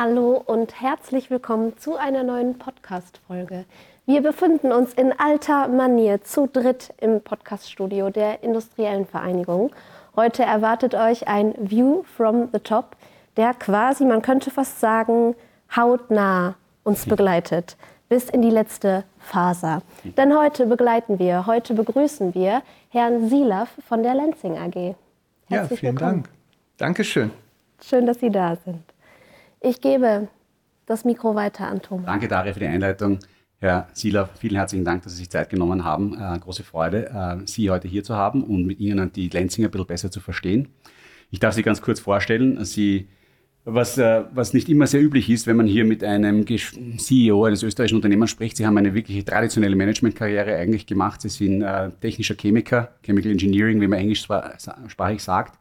Hallo und herzlich willkommen zu einer neuen Podcast-Folge. Wir befinden uns in alter Manier zu dritt im Podcaststudio der Industriellen Vereinigung. Heute erwartet euch ein View from the Top, der quasi, man könnte fast sagen, hautnah uns begleitet bis in die letzte Faser. Denn heute begleiten wir, heute begrüßen wir Herrn Silaf von der Lenzing AG. Herzlich ja, vielen willkommen. Dank. Dankeschön. Schön, dass Sie da sind. Ich gebe das Mikro weiter an Thomas. Danke, Daria, für die Einleitung. Herr Sieler, vielen herzlichen Dank, dass Sie sich Zeit genommen haben. Äh, große Freude, äh, Sie heute hier zu haben und mit Ihnen die Lenzinger ein bisschen besser zu verstehen. Ich darf Sie ganz kurz vorstellen. Sie, was, äh, was nicht immer sehr üblich ist, wenn man hier mit einem CEO eines österreichischen Unternehmens spricht. Sie haben eine wirklich traditionelle Managementkarriere eigentlich gemacht. Sie sind äh, technischer Chemiker, Chemical Engineering, wie man englischsprachig sagt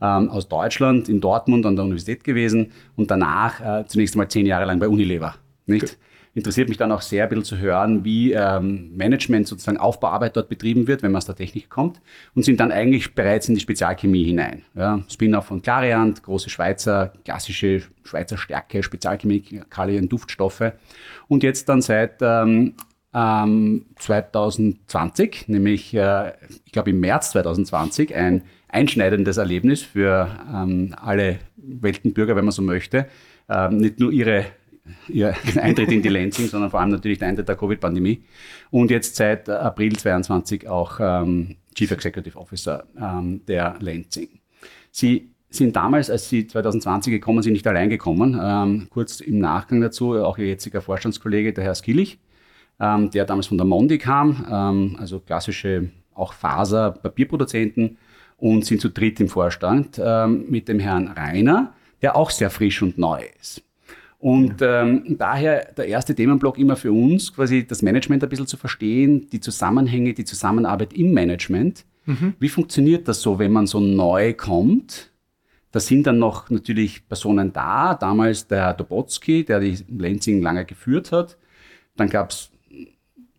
ähm, aus Deutschland in Dortmund an der Universität gewesen und danach äh, zunächst mal zehn Jahre lang bei Unilever. Nicht? Okay. Interessiert mich dann auch sehr, ein bisschen zu hören, wie ähm, Management sozusagen Aufbauarbeit dort betrieben wird, wenn man aus der Technik kommt und sind dann eigentlich bereits in die Spezialchemie hinein. Ja, Spin-off von Clariant, große Schweizer, klassische Schweizer Stärke, Spezialchemikalien, Duftstoffe und jetzt dann seit ähm, 2020, ähm, nämlich äh, ich glaube im März 2020, ein einschneidendes Erlebnis für ähm, alle Weltenbürger, wenn man so möchte. Ähm, nicht nur ihre, ihr Eintritt in die Lansing, sondern vor allem natürlich der Eintritt der Covid-Pandemie. Und jetzt seit April 22 auch ähm, Chief Executive Officer ähm, der Lansing. Sie sind damals, als Sie 2020 gekommen sind, nicht allein gekommen. Ähm, kurz im Nachgang dazu auch Ihr jetziger Vorstandskollege, der Herr Skillich, ähm, der damals von der Mondi kam, ähm, also klassische auch Faser-Papierproduzenten und sind zu dritt im Vorstand ähm, mit dem Herrn Rainer, der auch sehr frisch und neu ist. Und ähm, daher der erste Themenblock immer für uns, quasi das Management ein bisschen zu verstehen, die Zusammenhänge, die Zusammenarbeit im Management. Mhm. Wie funktioniert das so, wenn man so neu kommt? Da sind dann noch natürlich Personen da. Damals der Dobotsky, der die Lenzing lange geführt hat. Dann gab es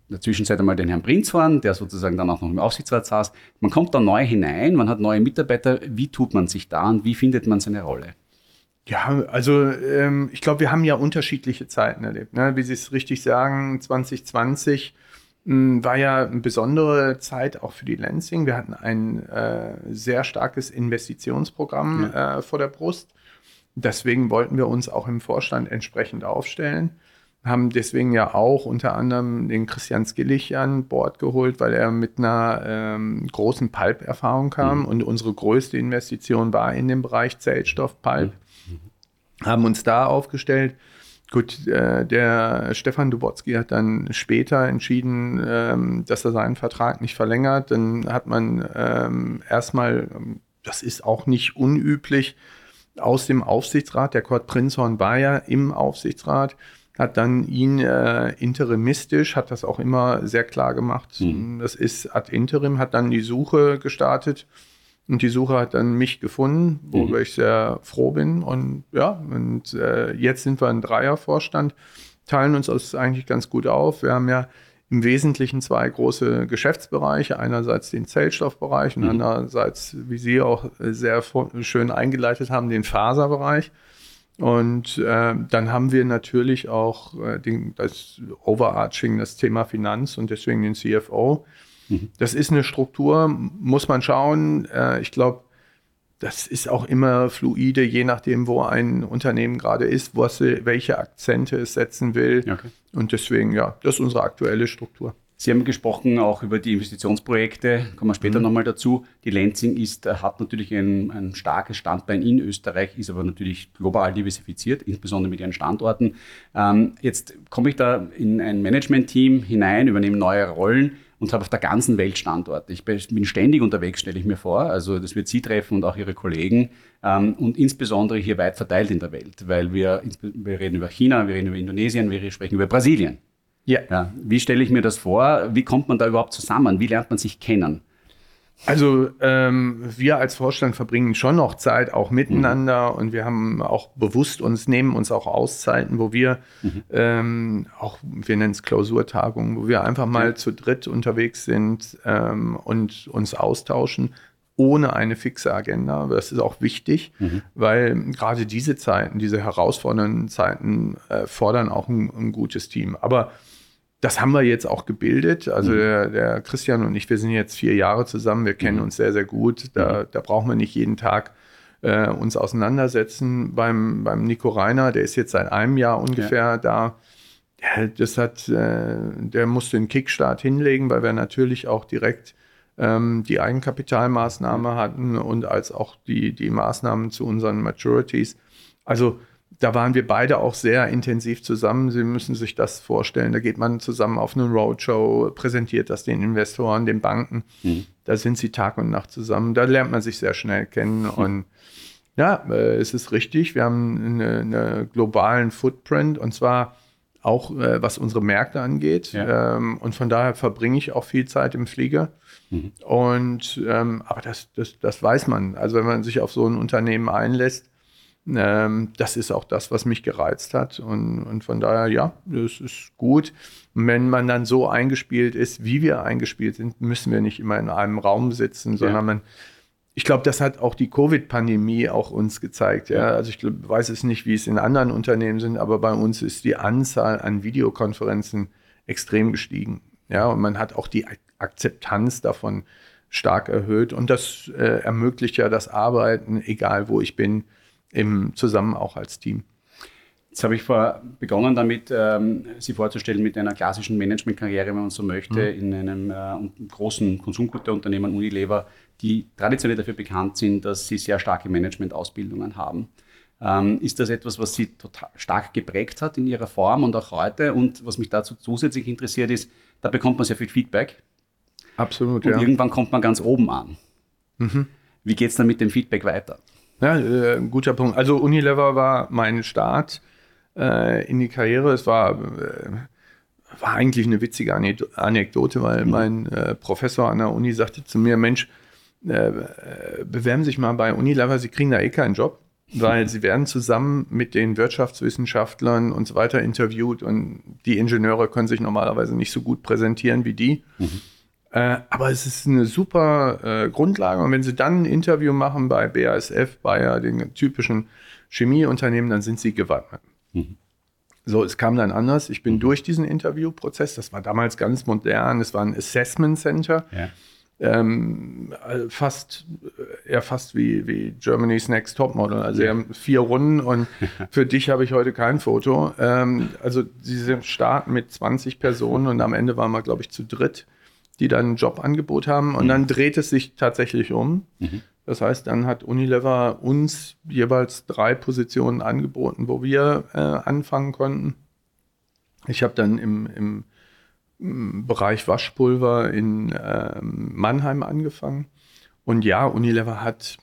in der Zwischenzeit einmal den Herrn Prinzhorn, der sozusagen dann auch noch im Aufsichtsrat saß. Man kommt da neu hinein, man hat neue Mitarbeiter. Wie tut man sich da und wie findet man seine Rolle? Ja, also ähm, ich glaube, wir haben ja unterschiedliche Zeiten erlebt. Ne? Wie Sie es richtig sagen, 2020 mh, hm, war ja eine besondere Zeit auch für die Lansing. Wir hatten ein äh, sehr starkes Investitionsprogramm ja. äh, vor der Brust. Deswegen wollten wir uns auch im Vorstand entsprechend aufstellen haben deswegen ja auch unter anderem den Christian Skillich an Bord geholt, weil er mit einer ähm, großen Pulp-Erfahrung kam mhm. und unsere größte Investition war in dem Bereich Zellstoff-Pulp. Mhm. Haben uns da aufgestellt. Gut, äh, der Stefan Dubotzky hat dann später entschieden, ähm, dass er seinen Vertrag nicht verlängert. Dann hat man ähm, erstmal, das ist auch nicht unüblich, aus dem Aufsichtsrat, der Kurt Prinzhorn war ja im Aufsichtsrat, hat dann ihn äh, interimistisch, hat das auch immer sehr klar gemacht. Mhm. Das ist ad interim, hat dann die Suche gestartet und die Suche hat dann mich gefunden, worüber mhm. ich sehr froh bin. Und ja, und äh, jetzt sind wir ein Dreiervorstand, teilen uns das eigentlich ganz gut auf. Wir haben ja im Wesentlichen zwei große Geschäftsbereiche. Einerseits den Zellstoffbereich und mhm. andererseits, wie Sie auch sehr schön eingeleitet haben, den Faserbereich. Und äh, dann haben wir natürlich auch äh, den, das Overarching, das Thema Finanz und deswegen den CFO. Mhm. Das ist eine Struktur, muss man schauen. Äh, ich glaube, das ist auch immer fluide, je nachdem, wo ein Unternehmen gerade ist, was, welche Akzente es setzen will. Okay. Und deswegen, ja, das ist unsere aktuelle Struktur. Sie haben gesprochen auch über die Investitionsprojekte, kommen wir später mhm. nochmal dazu. Die Lenzing ist, äh, hat natürlich ein, ein, starkes Standbein in Österreich, ist aber natürlich global diversifiziert, insbesondere mit ihren Standorten. Ähm, jetzt komme ich da in ein Management-Team hinein, übernehme neue Rollen und habe auf der ganzen Welt Standorte. Ich bin ständig unterwegs, stelle ich mir vor. Also das wird Sie treffen und auch Ihre Kollegen ähm, und insbesondere hier weit verteilt in der Welt, weil wir, wir reden über China, wir reden über Indonesien, wir sprechen über Brasilien. Ja. ja. Wie stelle ich mir das vor? Wie kommt man da überhaupt zusammen? Wie lernt man sich kennen? Also ähm, wir als Vorstand verbringen schon noch Zeit auch miteinander mhm. und wir haben auch bewusst uns, nehmen uns auch Auszeiten, wo wir mhm. ähm, auch, wir nennen es Klausurtagungen, wo wir einfach mal ja. zu dritt unterwegs sind ähm, und uns austauschen. ohne eine fixe Agenda. Das ist auch wichtig, mhm. weil gerade diese Zeiten, diese herausfordernden Zeiten äh, fordern auch ein, ein, gutes Team. Aber das haben wir jetzt auch gebildet. Also mhm. der, der, Christian und ich, wir sind jetzt vier Jahre zusammen, wir kennen mhm. uns sehr, sehr gut. Da, mhm. da brauchen wir nicht jeden Tag äh, uns auseinandersetzen. Beim, beim Nico Reiner, der ist jetzt seit einem Jahr ungefähr ja. da. Ja, das hat, äh, der musste den Kickstart hinlegen, weil wir natürlich auch direkt ähm, die Eigenkapitalmaßnahme hatten und als auch die, die Maßnahmen zu unseren Maturities. Also da waren wir beide auch sehr intensiv zusammen. Sie müssen sich das vorstellen. Da geht man zusammen auf eine Roadshow, präsentiert das den Investoren, den Banken. Mhm. Da sind sie Tag und Nacht zusammen. Da lernt man sich sehr schnell kennen. Mhm. Und ja, äh, es ist richtig. Wir haben einen eine globalen Footprint und zwar auch äh, was unsere Märkte angeht. Ja. Ähm, und von daher verbringe ich auch viel Zeit im Flieger. Mhm. Und ähm, aber das, das, das weiß man. Also wenn man sich auf so ein Unternehmen einlässt, ähm, das ist auch das, was mich gereizt hat. Und, und von daher, ja, das ist gut. Und wenn man dann so eingespielt ist, wie wir eingespielt sind, müssen wir nicht immer in einem Raum sitzen, sondern ja. man ich glaube, das hat auch die Covid-Pandemie auch uns gezeigt. Ja? Also ich glaub, weiß es nicht, wie es in anderen Unternehmen sind, aber bei uns ist die Anzahl an Videokonferenzen extrem gestiegen. Ja, und man hat auch die Akzeptanz davon stark erhöht. Und das äh, ermöglicht ja das Arbeiten, egal wo ich bin, im, zusammen auch als Team. Jetzt habe ich vor, begonnen damit, ähm, Sie vorzustellen mit einer klassischen Managementkarriere, wenn man so möchte, mhm. in einem äh, großen Konsumgüterunternehmen Unilever, die traditionell dafür bekannt sind, dass sie sehr starke Managementausbildungen haben. Ähm, ist das etwas, was Sie total stark geprägt hat in Ihrer Form und auch heute? Und was mich dazu zusätzlich interessiert ist, da bekommt man sehr viel Feedback. Absolut, und ja. irgendwann kommt man ganz oben an. Mhm. Wie geht es dann mit dem Feedback weiter? Ja, äh, guter Punkt. Also Unilever war mein Start äh, in die Karriere. Es war, äh, war eigentlich eine witzige Anekdote, weil mhm. mein äh, Professor an der Uni sagte zu mir, Mensch, äh, bewerben sich mal bei Unilever, Sie kriegen da eh keinen Job weil sie werden zusammen mit den Wirtschaftswissenschaftlern und so weiter interviewt und die Ingenieure können sich normalerweise nicht so gut präsentieren wie die. Mhm. Äh, aber es ist eine super äh, Grundlage und wenn sie dann ein Interview machen bei BASF, Bayer, den typischen Chemieunternehmen, dann sind sie gewappnet. Mhm. So, es kam dann anders. Ich bin mhm. durch diesen Interviewprozess, das war damals ganz modern, es war ein Assessment Center. Ja ähm, äh, fast eher fast wie, wie Germany's Next Topmodel. Also ja. haben vier Runden und für dich habe ich heute kein Foto. Ähm, also diese starten mit 20 Personen und am Ende waren wir, glaube ich, zu dritt, die dann ein Jobangebot haben und mhm. dann dreht es sich tatsächlich um. Mhm. Das heißt, dann hat Unilever uns jeweils drei Positionen angeboten, wo wir äh, anfangen konnten. Ich habe dann im, im Bereich Waschpulver in ähm, Mannheim angefangen. Und ja, Unilever hat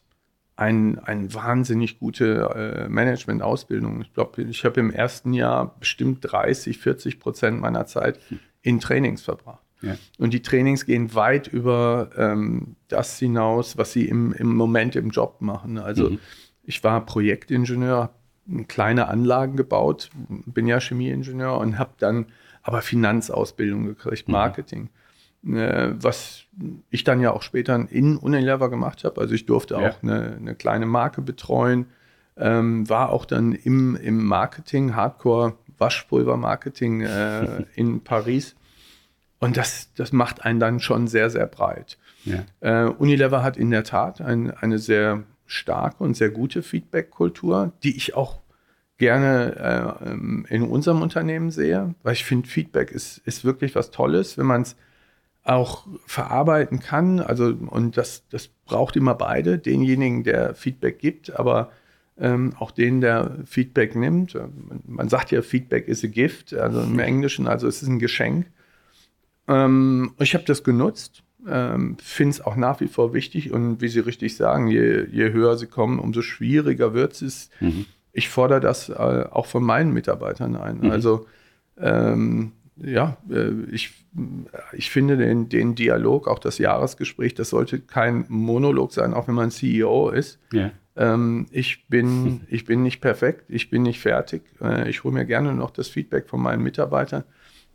ein, ein wahnsinnig gute äh, Management-Ausbildung. Ich glaube, ich habe im ersten Jahr bestimmt 30, 40 Prozent meiner Zeit in Trainings verbracht. Ja. Und die Trainings gehen weit über ähm, das hinaus, was sie im, im Moment im Job machen. Also mhm. ich war Projektingenieur, kleine Anlagen gebaut, bin ja Chemieingenieur und habe dann aber Finanzausbildung gekriegt, mhm. Marketing. Mhm. Äh, was ich dann ja auch später in Unilever gemacht habe. Also ich durfte ja. auch eine, eine, kleine Marke betreuen, ähm, war auch dann im, im Marketing, Hardcore Waschpulver-Marketing äh, in Paris. Und das, das macht einen dann schon sehr, sehr breit. Ja. Äh, Unilever hat in der Tat ein, eine sehr starke und sehr gute Feedback-Kultur, die ich auch gerne äh, ähm, in unserem Unternehmen sehe, weil ich finde, Feedback ist, ist wirklich was Tolles, wenn man es auch verarbeiten kann. Also, und das, das braucht immer beide, denjenigen, der Feedback gibt, aber ähm, auch den, der Feedback nimmt. Man sagt ja, Feedback is a gift, also im Englischen, also es ist ein Geschenk. Ähm, ich habe das genutzt, ähm, finde es auch nach wie vor wichtig und wie Sie richtig sagen, je, je höher Sie kommen, umso schwieriger wird es. Mhm ich fordere das äh, auch von meinen Mitarbeitern ein. Mhm. Also ähm, ja, äh, ich, ich finde den, den Dialog, auch das Jahresgespräch, das sollte kein Monolog sein, auch wenn man CEO ist. Ja. Ähm, ich, bin, ich bin nicht perfekt, ich bin nicht fertig. Äh, ich hole mir gerne noch das Feedback von meinen Mitarbeitern.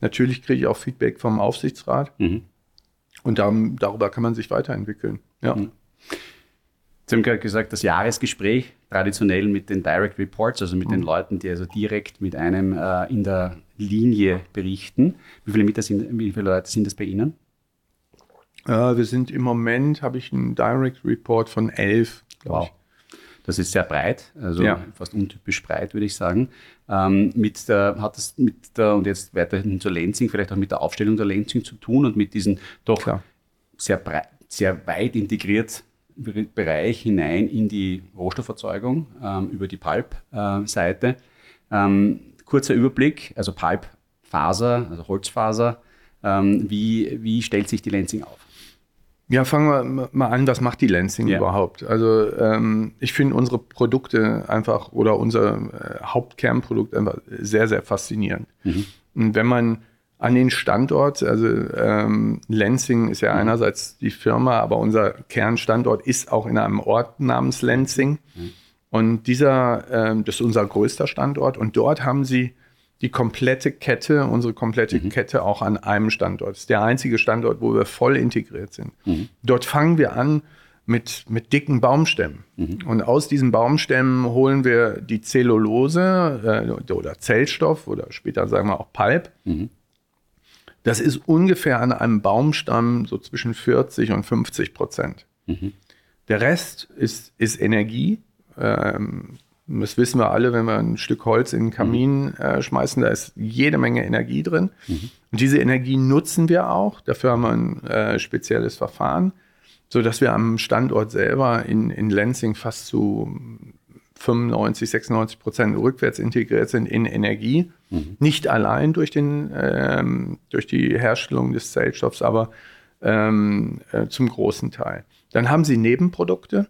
Natürlich kriege ich auch Feedback vom Aufsichtsrat. Mhm. Und dann, darüber kann man sich weiterentwickeln. Ja. Mhm. Sie haben gerade gesagt, das Jahresgespräch traditionell mit den Direct Reports, also mit mhm. den Leuten, die also direkt mit einem äh, in der Linie berichten. Wie viele, sind, wie viele Leute sind das bei Ihnen? Äh, wir sind im Moment, habe ich einen Direct Report von elf, glaube wow. Das ist sehr breit, also ja. fast untypisch breit, würde ich sagen. Ähm, mit der, hat das mit der, und jetzt weiterhin zur Lansing, vielleicht auch mit der Aufstellung der Lansing zu tun und mit diesen doch sehr breit, sehr weit integriert Bereich hinein in die Rohstofferzeugung ähm, über die Pulp-Seite. Ähm, kurzer Überblick, also Pulp, Faser, also Holzfaser. Ähm, wie, wie stellt sich die Lansing auf? Ja, fangen wir mal an, was macht die Lansing ja. überhaupt? Also ähm, ich finde unsere Produkte einfach oder unser äh, Hauptkernprodukt einfach sehr, sehr faszinierend. Mhm. Und wenn man an den Standort, also ähm, Lansing ist ja mhm. einerseits die Firma, aber unser Kernstandort ist auch in einem Ort namens Lansing. Mhm. Und dieser, ähm, das ist unser größter Standort. Und dort haben sie die komplette Kette, unsere komplette mhm. Kette auch an einem Standort. Das ist der einzige Standort, wo wir voll integriert sind. Mhm. Dort fangen wir an mit, mit dicken Baumstämmen. Mhm. Und aus diesen Baumstämmen holen wir die Zellulose äh, oder Zellstoff oder später sagen wir auch Pulp. Mhm. Das ist ungefähr an einem Baumstamm so zwischen 40 und 50 Prozent. Mhm. Der Rest ist, ist Energie. Ähm, das wissen wir alle, wenn wir ein Stück Holz in den Kamin mhm. äh, schmeißen, da ist jede Menge Energie drin. Mhm. Und diese Energie nutzen wir auch. Dafür haben wir ein äh, spezielles Verfahren, sodass wir am Standort selber in, in Lansing fast zu 95, 96 Prozent rückwärts integriert sind in Energie. Mhm. Nicht allein durch, den, ähm, durch die Herstellung des Zellstoffs, aber ähm, äh, zum großen Teil. Dann haben sie Nebenprodukte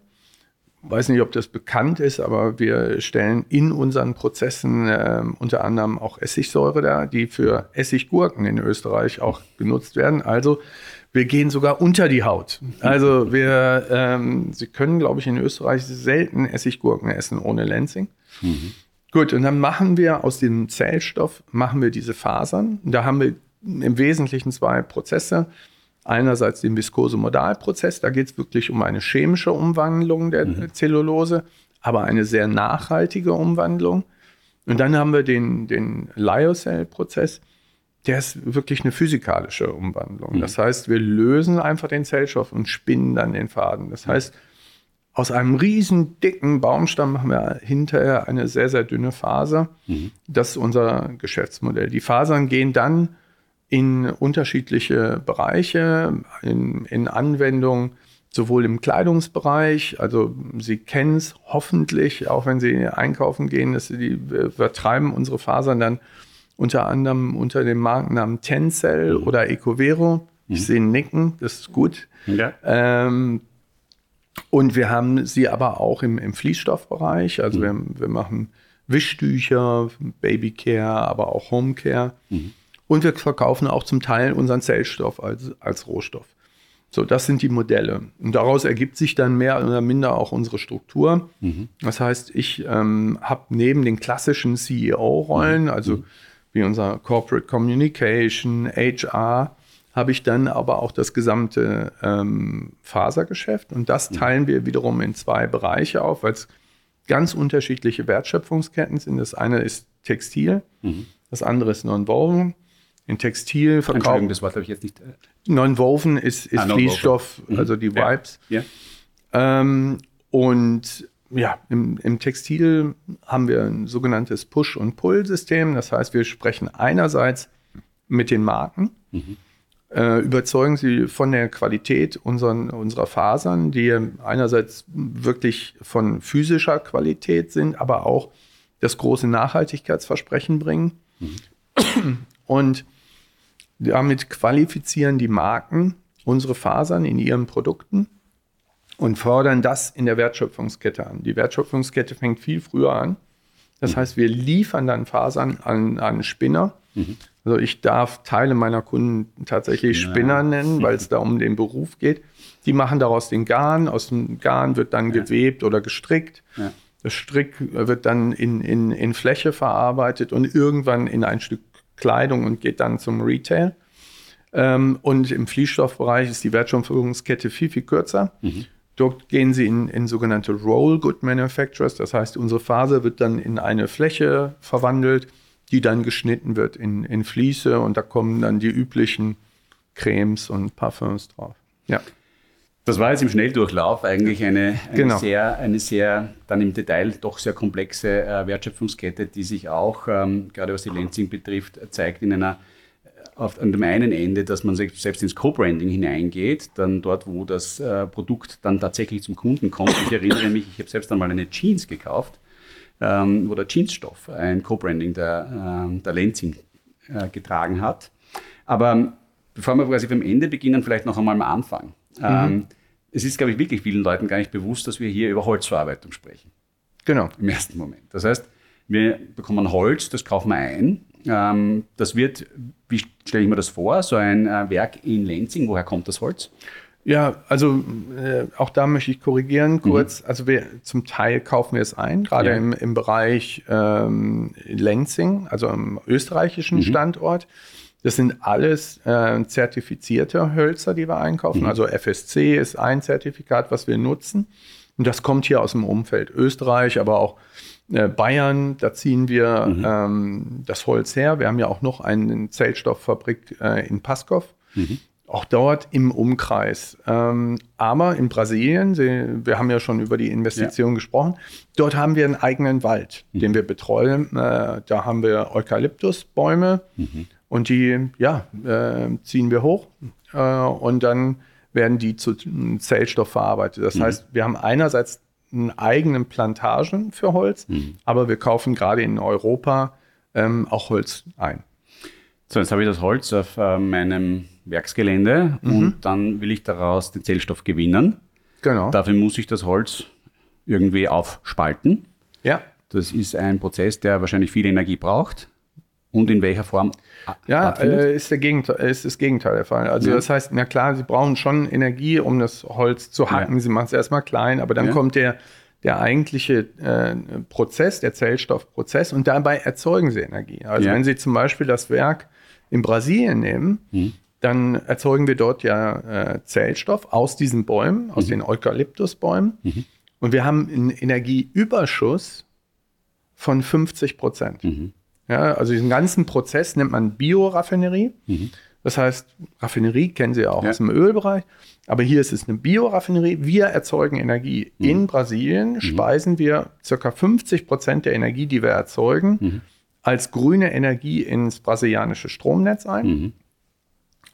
weiß nicht, ob das bekannt ist, aber wir stellen in unseren Prozessen äh, unter anderem auch Essigsäure da, die für Essiggurken in Österreich auch genutzt werden. Also wir gehen sogar unter die Haut. Also wir, ähm, Sie können, glaube ich, in Österreich selten Essiggurken essen ohne Lansing. Mhm. Gut, und dann machen wir aus dem Zellstoff, machen wir diese Fasern. Da haben wir im Wesentlichen zwei Prozesse. Einerseits den Viskose-Modalprozess, da geht es wirklich um eine chemische Umwandlung der mhm. Zellulose, aber eine sehr nachhaltige Umwandlung. Und dann haben wir den, den Lyocell-Prozess, der ist wirklich eine physikalische Umwandlung. Mhm. Das heißt, wir lösen einfach den Zellstoff und spinnen dann den Faden. Das heißt, aus einem riesen dicken Baumstamm machen wir hinterher eine sehr, sehr dünne Faser. Mhm. Das ist unser Geschäftsmodell. Die Fasern gehen dann in unterschiedliche Bereiche, in, in Anwendungen, sowohl im Kleidungsbereich, also Sie kennen es hoffentlich, auch wenn Sie einkaufen gehen, dass Sie die, wir vertreiben unsere Fasern dann unter anderem unter dem Markennamen Tencel mhm. oder Ecovero. Ich mhm. sehe Nicken, das ist gut. Ja. Ähm, und wir haben sie aber auch im, im Fließstoffbereich. Also mhm. wir, wir machen Wischtücher, Babycare, aber auch Homecare. Mhm. Und wir verkaufen auch zum Teil unseren Zellstoff als, als Rohstoff. So, das sind die Modelle. Und daraus ergibt sich dann mehr oder minder auch unsere Struktur. Mhm. Das heißt, ich ähm, habe neben den klassischen CEO-Rollen, mhm. also wie unser Corporate Communication, HR, habe ich dann aber auch das gesamte ähm, Fasergeschäft. Und das mhm. teilen wir wiederum in zwei Bereiche auf, weil es ganz unterschiedliche Wertschöpfungsketten sind. Das eine ist Textil, mhm. das andere ist Non-Woven in Textil verkaufen. das Wort habe ich jetzt nicht. Äh, Non-Woven ist, ist ah, Fließstoff, mhm. also die Vibes. Ja. ja. Ähm, und ja, im, im, Textil haben wir ein sogenanntes Push- und Pull-System. Das heißt, wir sprechen einerseits mit den Marken, mhm. äh, überzeugen sie von der Qualität unseren, unserer Fasern, die einerseits wirklich von physischer Qualität sind, aber auch das große Nachhaltigkeitsversprechen bringen. Mhm. Und damit qualifizieren die Marken unsere Fasern in ihren Produkten und fordern das in der Wertschöpfungskette an. Die Wertschöpfungskette fängt viel früher an. Das heißt, wir liefern dann Fasern an, an Spinner. Mhm. Also ich darf Teile meiner Kunden tatsächlich Spinner nennen, weil es da um den Beruf geht. Die machen daraus den Garn. Aus dem Garn wird dann ja. gewebt oder gestrickt. Ja. Das Strick wird dann in, in, in Fläche verarbeitet und irgendwann in ein Stück Kleidung und geht dann zum Retail. Ähm, und im Fließstoffbereich ist die Wertschöpfungskette viel, viel kürzer. Mhm. dort gehen sie in, in sogenannte Roll Good Manufacturers. Das heißt, unsere Faser wird dann in eine Fläche verwandelt, die dann geschnitten wird in, in Fließe und da kommen dann die üblichen Cremes und Parfums drauf. Ja. Das war jetzt im Schnelldurchlauf eigentlich eine, eine, Genau. sehr, eine sehr, dann im Detail doch sehr komplexe äh, Wertschöpfungskette, die sich auch, ähm, gerade was die Lenzing betrifft, zeigt in einer, auf, an dem einen Ende, dass man selbst ins Co-Branding hineingeht, dann dort, wo das äh, Produkt dann tatsächlich zum Kunden kommt. Ich erinnere mich, ich habe selbst einmal eine Jeans gekauft, ähm, wo der Jeansstoff ein Co-Branding der, ähm, der Lenzing äh, getragen hat. Aber bevor wir quasi vom Ende beginnen, vielleicht noch einmal am Anfang. Ähm, es ist, glaube ich, wirklich vielen Leuten gar nicht bewusst, dass wir hier über Holzverarbeitung sprechen Genau. im ersten Moment. Das heißt, wir bekommen Holz, das kaufen wir ein. Ähm, das wird, wie stelle ich mir das vor, so ein äh, Werk in Lenzing, woher kommt das Holz? Ja, also äh, auch da möchte ich korrigieren kurz. Also wir zum Teil kaufen wir es ein, gerade Ja. im, im Bereich ähm, Lenzing, also im österreichischen Standort. Das sind alles äh, zertifizierte Hölzer, die wir einkaufen. Also FSC ist ein Zertifikat, was wir nutzen. Und das kommt hier aus dem Umfeld Österreich, aber auch äh, Bayern. Da ziehen wir ähm, das Holz her. Wir haben ja auch noch eine Zellstofffabrik äh, in Paskov. Auch dort im Umkreis. Ähm, aber in Brasilien, Sie, wir haben ja schon über die Investition gesprochen, dort haben wir einen eigenen Wald, den wir betreuen. Äh, da haben wir Eukalyptusbäume und die ja, äh, ziehen wir hoch äh, und dann werden die zu Zellstoff verarbeitet. Das heißt, wir haben einerseits einen eigenen Plantagen für Holz, aber wir kaufen gerade in Europa ähm, auch Holz ein. So, jetzt habe ich das Holz auf äh, meinem Werksgelände und dann will ich daraus den Zellstoff gewinnen. Genau. Dafür muss ich das Holz irgendwie aufspalten. ja. Das ist ein Prozess, der wahrscheinlich viel Energie braucht. Und in welcher Form Ja, äh, ist, der Gegenteil, ist das Gegenteil der Fall. Also Ja. das heißt, na klar, sie brauchen schon Energie, um das Holz zu hacken. Ja. Sie machen es erstmal klein, aber dann Ja. kommt der, der eigentliche äh, Prozess, der Zellstoffprozess und dabei erzeugen sie Energie. Also wenn Sie zum Beispiel das Werk in Brasilien nehmen, Mhm. dann erzeugen wir dort ja äh, Zellstoff aus diesen Bäumen, aus Mhm. den Eukalyptusbäumen. Und wir haben einen Energieüberschuss von 50 Prozent. Mhm. Ja, also diesen ganzen Prozess nennt man Bioraffinerie. Das heißt, Raffinerie kennen Sie ja auch Ja. aus dem Ölbereich. Aber hier ist es eine Bioraffinerie. Wir erzeugen Energie. In Brasilien speisen wir ca. 50 Prozent der Energie, die wir erzeugen, als grüne Energie ins brasilianische Stromnetz ein.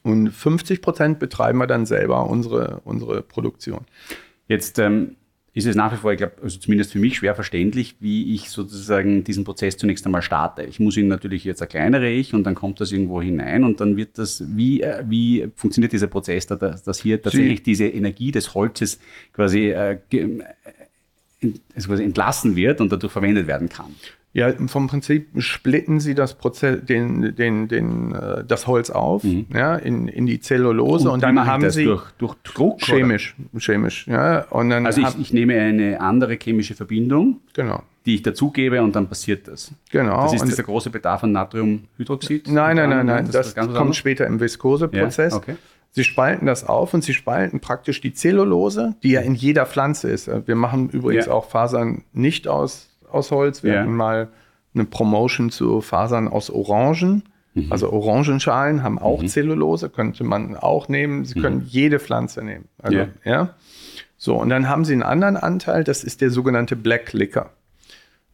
Und 50 Prozent betreiben wir dann selber unsere, unsere Produktion. Jetzt ähm, ist es nach wie vor, ich glaube, also zumindest für mich schwer verständlich, wie ich sozusagen diesen Prozess zunächst einmal starte. Ich muss ihn natürlich jetzt erkleinere ich und dann kommt das irgendwo hinein und dann wird das, wie, äh, wie funktioniert dieser Prozess, da- dass, dass hier tatsächlich diese Energie des Holzes quasi, äh, äh, also quasi entlassen wird und dadurch verwendet werden kann. Ja, vom Prinzip splitten sie das Prozess, den, den, den, äh, das Holz auf, ja, in, in die Zellulose und, wie dann haben das? sie durch, durch Druck? oder? chemisch, chemisch, ja, und dann Also ich, ich nehme eine andere chemische Verbindung, genau, die ich dazugebe und dann passiert das. genau. Das ist und, dieser große Bedarf an Natriumhydroxid? nein, nein, nein, nein, das, was kommt später im Viskoseprozess. Ja, okay. Sie spalten das auf und sie spalten praktisch die Zellulose, die ja in jeder Pflanze ist. Wir machen übrigens Ja. auch Fasern nicht aus, aus Holz. Wir Ja. hatten mal eine Promotion zu Fasern aus Orangen. Mhm. Also Orangenschalen haben auch Zellulose, könnte man auch nehmen. Sie können jede Pflanze nehmen. Also, Mhm. Ja. ja. So, und dann haben sie einen anderen Anteil, das ist der sogenannte Black Liquor.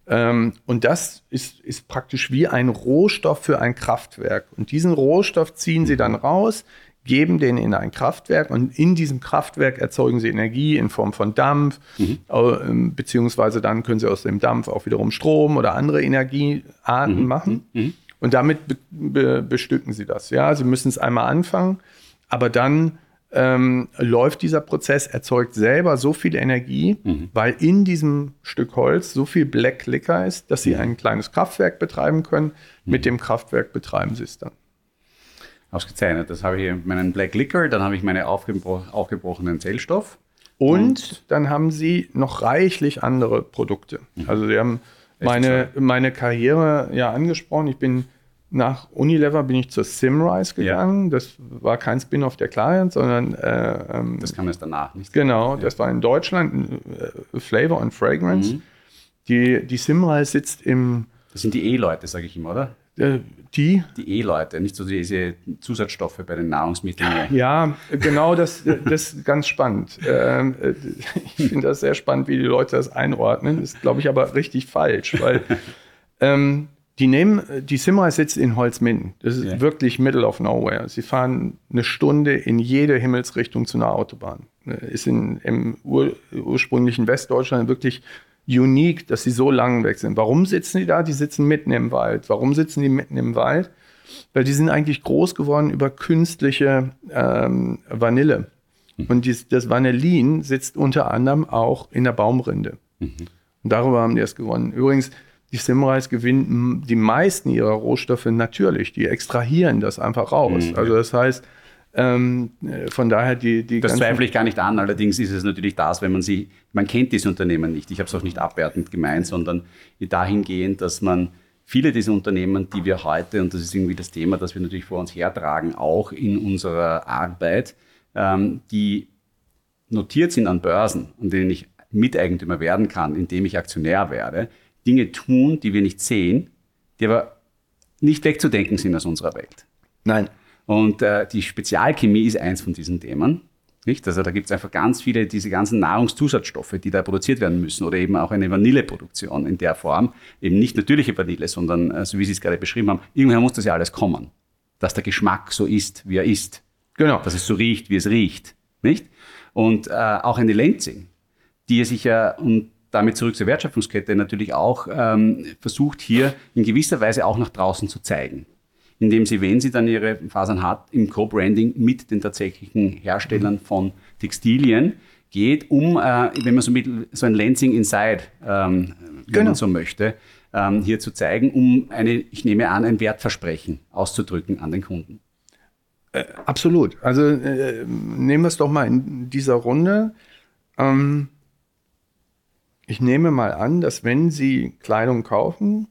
Ähm, und das ist, ist praktisch wie ein Rohstoff für ein Kraftwerk. Und diesen Rohstoff ziehen sie dann raus, geben den in ein Kraftwerk und in diesem Kraftwerk erzeugen sie Energie in Form von Dampf, äh, ähm, beziehungsweise dann können sie aus dem Dampf auch wiederum Strom oder andere Energiearten machen. Und damit be be bestücken sie das. Ja, sie müssen es einmal anfangen, aber dann ähm, läuft dieser Prozess, erzeugt selber so viel Energie, weil in diesem Stück Holz so viel Black Liquor ist, dass sie ein kleines Kraftwerk betreiben können. Mit dem Kraftwerk betreiben sie es dann. Ausgezeichnet. Das habe ich hier meinen Black Liquor, dann habe ich meine aufgebro aufgebrochenen Zellstoff. Und, dann haben sie noch reichlich andere Produkte. Also sie haben meine, meine Karriere ja angesprochen. Ich bin nach Unilever bin ich zur Simrise gegangen. Ja. Das war kein Spin-off der Client, sondern. Äh, ähm, das kam erst danach, nicht? Genau, ja. das war in Deutschland äh, Flavor and Fragrance. Mhm. Die, die Simrise sitzt im. Das sind die E-Leute, sage ich immer, oder? Äh, die? Die E-Leute, nicht so diese Zusatzstoffe bei den Nahrungsmitteln. Ja, genau, das, das ist ganz spannend. Ähm, äh, ich finde das sehr spannend, wie die Leute das einordnen. Das ist, glaube ich, aber richtig falsch, weil ähm, die nehmen, die Simra sitzt in Holzminden. Das ist ja. wirklich middle of nowhere. Sie fahren eine Stunde in jede Himmelsrichtung zu einer Autobahn. Ist in, im ur, ursprünglichen Westdeutschland wirklich unique, dass sie so lang weg sind. Warum sitzen die da? Die sitzen mitten im Wald. Warum sitzen die mitten im Wald? Weil die sind eigentlich groß geworden über künstliche ähm, Vanille. Mhm. Und dies, das Vanillin sitzt unter anderem auch in der Baumrinde. Mhm. Und darüber haben die es gewonnen. Übrigens, die Simrise gewinnen die meisten ihrer Rohstoffe natürlich. Die extrahieren das einfach raus. Mhm. Also das heißt, ähm, von daher die, die Das zweifle ich gar nicht an. Allerdings ist es natürlich das, wenn man sie, man kennt diese Unternehmen nicht. Ich habe es auch nicht abwertend gemeint, sondern dahingehend, dass man viele dieser Unternehmen, die wir heute, und das ist irgendwie das Thema, das wir natürlich vor uns hertragen, auch in unserer Arbeit, ähm, die notiert sind an Börsen, an denen ich Miteigentümer werden kann, indem ich Aktionär werde, Dinge tun, die wir nicht sehen, die aber nicht wegzudenken sind aus unserer Welt. Nein. Und äh, die Spezialchemie ist eins von diesen Themen. Nicht? Also da gibt es einfach ganz viele, diese ganzen Nahrungszusatzstoffe, die da produziert werden müssen oder eben auch eine Vanilleproduktion in der Form, eben nicht natürliche Vanille, sondern, äh, so wie Sie es gerade beschrieben haben, irgendwoher muss das ja alles kommen, dass der Geschmack so ist, wie er ist. Genau. Dass es so riecht, wie es riecht. Nicht? Und äh, auch eine Lenzing, die sich ja, und damit zurück zur Wertschöpfungskette natürlich auch ähm, versucht, hier in gewisser Weise auch nach draußen zu zeigen. Indem sie, wenn sie dann ihre Fasern hat, im Co-Branding mit den tatsächlichen Herstellern von Textilien geht, um, äh, wenn man so, mit, so ein Lansing Inside, ähm, wenn genau. man so möchte, ähm, hier zu zeigen, um eine, ich nehme an, ein Wertversprechen auszudrücken an den Kunden. Äh, absolut. Also äh, nehmen wir es doch mal in dieser Runde. Ähm, ich nehme mal an, dass wenn Sie Kleidung kaufen,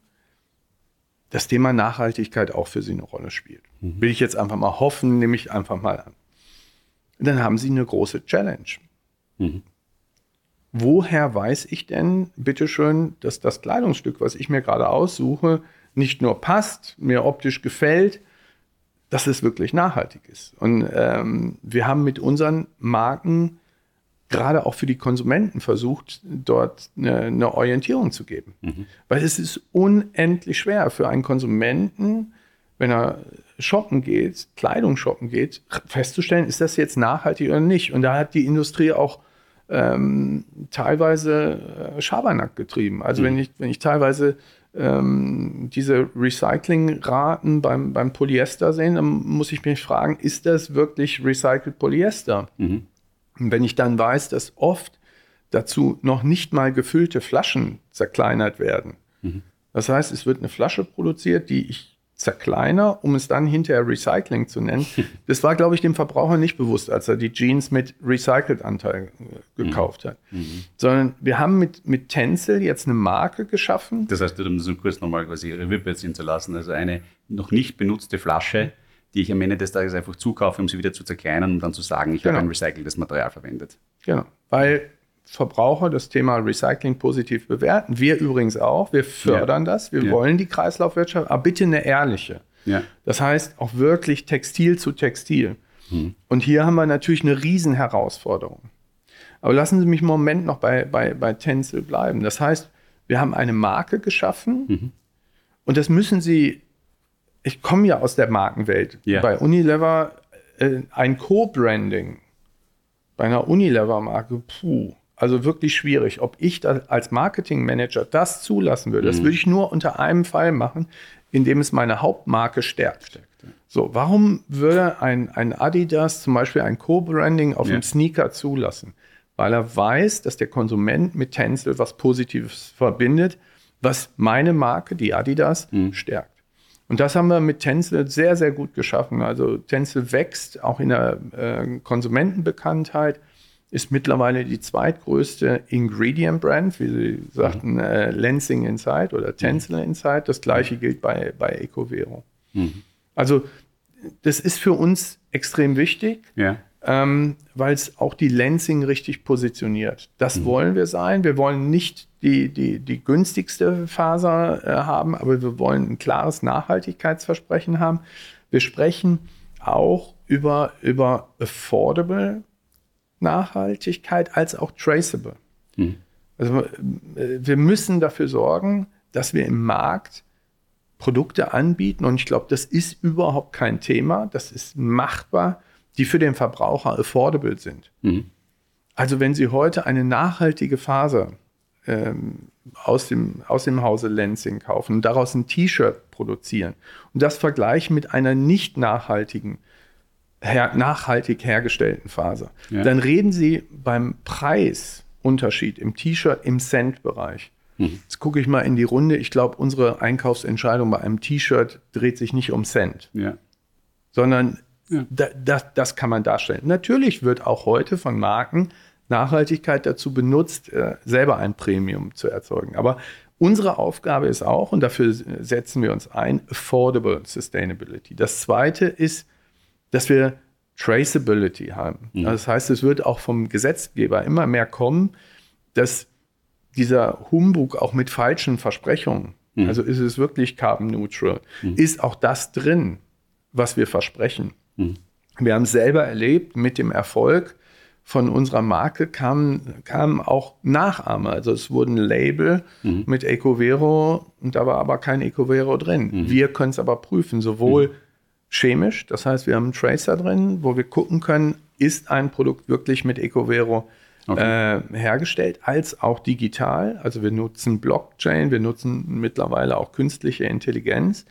das Thema Nachhaltigkeit auch für Sie eine Rolle spielt. Mhm. Will ich jetzt einfach mal hoffen, nehme ich einfach mal an. Dann haben Sie eine große Challenge. Mhm. Woher weiß ich denn, bitteschön, dass das Kleidungsstück, was ich mir gerade aussuche, nicht nur passt, mir optisch gefällt, dass es wirklich nachhaltig ist? Und ähm, wir haben mit unseren Marken gerade auch für die Konsumenten versucht, dort eine, eine Orientierung zu geben. Mhm. Weil es ist unendlich schwer für einen Konsumenten, wenn er shoppen geht, Kleidung shoppen geht, festzustellen, ist das jetzt nachhaltig oder nicht. Und da hat die Industrie auch ähm, teilweise äh, Schabernack getrieben. Also mhm. wenn, ich, wenn ich teilweise ähm, diese Recyclingraten beim, beim Polyester sehe, dann muss ich mich fragen, ist das wirklich recycelt Polyester? Mhm. Und wenn ich dann weiß, dass oft dazu noch nicht mal gefüllte Flaschen zerkleinert werden. Mhm. Das heißt, es wird eine Flasche produziert, die ich zerkleiner, um es dann hinterher Recycling zu nennen. Das war, glaube ich, dem Verbraucher nicht bewusst, als er die Jeans mit Recycled-Anteil äh, gekauft hat. Mhm. mhm. Sondern wir haben mit, mit Tencel jetzt eine Marke geschaffen. Das heißt, um das kurz nochmal quasi Revue zu lassen, also eine noch nicht benutzte Flasche, die ich am Ende des Tages einfach zukaufe, um sie wieder zu zerkleinern und dann zu sagen, ich genau. habe ein recyceltes Material verwendet. Genau, weil Verbraucher das Thema Recycling positiv bewerten. Wir übrigens auch. Wir fördern ja. das. Wir ja. wollen die Kreislaufwirtschaft, aber bitte eine ehrliche. Ja. Das heißt auch wirklich Textil zu Textil. Hm. Und hier haben wir natürlich eine Riesenherausforderung. Aber lassen Sie mich einen Moment noch bei, bei, bei Tencel bleiben. Das heißt, wir haben eine Marke geschaffen mhm. und das müssen Sie ich komme ja aus der Markenwelt. Yeah. Bei Unilever äh, ein Co-Branding bei einer Unilever-Marke, puh, also wirklich schwierig. Ob ich da als Marketingmanager das zulassen würde, mhm. das würde ich nur unter einem Fall machen, indem es meine Hauptmarke stärkt. stärkt ja. So, warum würde ein, ein Adidas zum Beispiel ein Co-Branding auf ja. einem Sneaker zulassen? Weil er weiß, dass der Konsument mit Tencel was Positives verbindet, was meine Marke, die Adidas, mhm. stärkt. Und das haben wir mit Tencel sehr, sehr gut geschaffen. Also Tencel wächst auch in der äh, Konsumentenbekanntheit, ist mittlerweile die zweitgrößte Ingredient-Brand, wie Sie sagten, mhm. äh, Lansing Inside oder Tencel Inside. Das gleiche gilt bei, bei Ecovero. Mhm. Also das ist für uns extrem wichtig. Ja ähm, weil es auch die Lansing richtig positioniert. Das mhm. wollen wir sein. Wir wollen nicht die, die, die günstigste Faser äh, haben, aber wir wollen ein klares Nachhaltigkeitsversprechen haben. Wir sprechen auch über, über affordable Nachhaltigkeit als auch traceable. Mhm. Also äh, wir müssen dafür sorgen, dass wir im Markt Produkte anbieten und ich glaube, das ist überhaupt kein Thema, das ist machbar die für den Verbraucher affordable sind. Mhm. Also wenn Sie heute eine nachhaltige Faser ähm, aus, dem, aus dem Hause Lansing kaufen und daraus ein T-Shirt produzieren und das vergleichen mit einer nicht nachhaltigen, her, nachhaltig hergestellten Faser, ja. dann reden Sie beim Preisunterschied im T-Shirt im Cent-Bereich. Mhm. Jetzt gucke ich mal in die Runde. Ich glaube, unsere Einkaufsentscheidung bei einem T-Shirt dreht sich nicht um Cent, ja. sondern ja. Da, das, das kann man darstellen. Natürlich wird auch heute von Marken Nachhaltigkeit dazu benutzt, äh, selber ein Premium zu erzeugen. Aber unsere Aufgabe ist auch, und dafür setzen wir uns ein, Affordable Sustainability. Das zweite ist, dass wir Traceability haben. Mhm. Das heißt, es wird auch vom Gesetzgeber immer mehr kommen, dass dieser Humbug auch mit falschen Versprechungen, mhm. also ist es wirklich carbon neutral, mhm. ist auch das drin, was wir versprechen. Mhm. Wir haben selber erlebt, mit dem Erfolg von unserer Marke kamen, kamen auch Nachahmer. Also es wurden Label mhm. mit Ecovero und da war aber kein Ecovero drin. Mhm. Wir können es aber prüfen, sowohl mhm. chemisch, das heißt, wir haben einen Tracer drin, wo wir gucken können, ist ein Produkt wirklich mit Ecovero okay. äh, hergestellt, als auch digital. Also wir nutzen Blockchain, wir nutzen mittlerweile auch künstliche Intelligenz.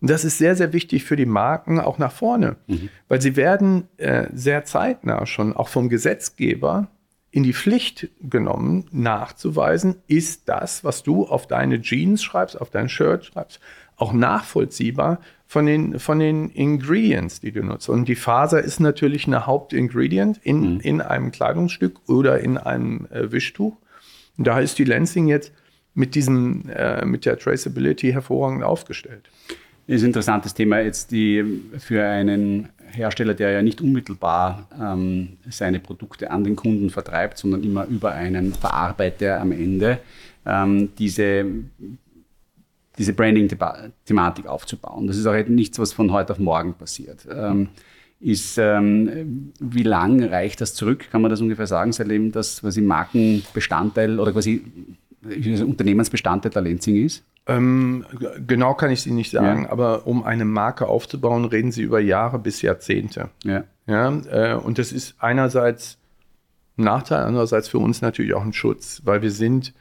Und das ist sehr, sehr wichtig für die Marken auch nach vorne, mhm. weil sie werden äh, sehr zeitnah schon auch vom Gesetzgeber in die Pflicht genommen, nachzuweisen, ist das, was du auf deine Jeans schreibst, auf dein Shirt schreibst, auch nachvollziehbar von den, von den Ingredients, die du nutzt. Und die Faser ist natürlich eine Hauptingredient in, mhm. in einem Kleidungsstück oder in einem äh, Wischtuch. Und da ist die Lansing jetzt mit diesem, äh, mit der Traceability hervorragend aufgestellt ist ein interessantes Thema jetzt die für einen Hersteller, der ja nicht unmittelbar ähm, seine Produkte an den Kunden vertreibt, sondern immer über einen Verarbeiter am Ende, ähm, diese, diese Branding-Thematik aufzubauen. Das ist auch nichts, was von heute auf morgen passiert. Ähm, ist, ähm, wie lang reicht das zurück? Kann man das ungefähr sagen, seitdem das quasi Markenbestandteil oder quasi Unternehmensbestandteil der Lenzing ist? Ähm, genau kann ich Sie nicht sagen, ja. aber um eine Marke aufzubauen, reden Sie über Jahre bis Jahrzehnte. Ja. ja äh, und das ist einerseits ein Nachteil, andererseits für uns natürlich auch ein Schutz, weil wir sind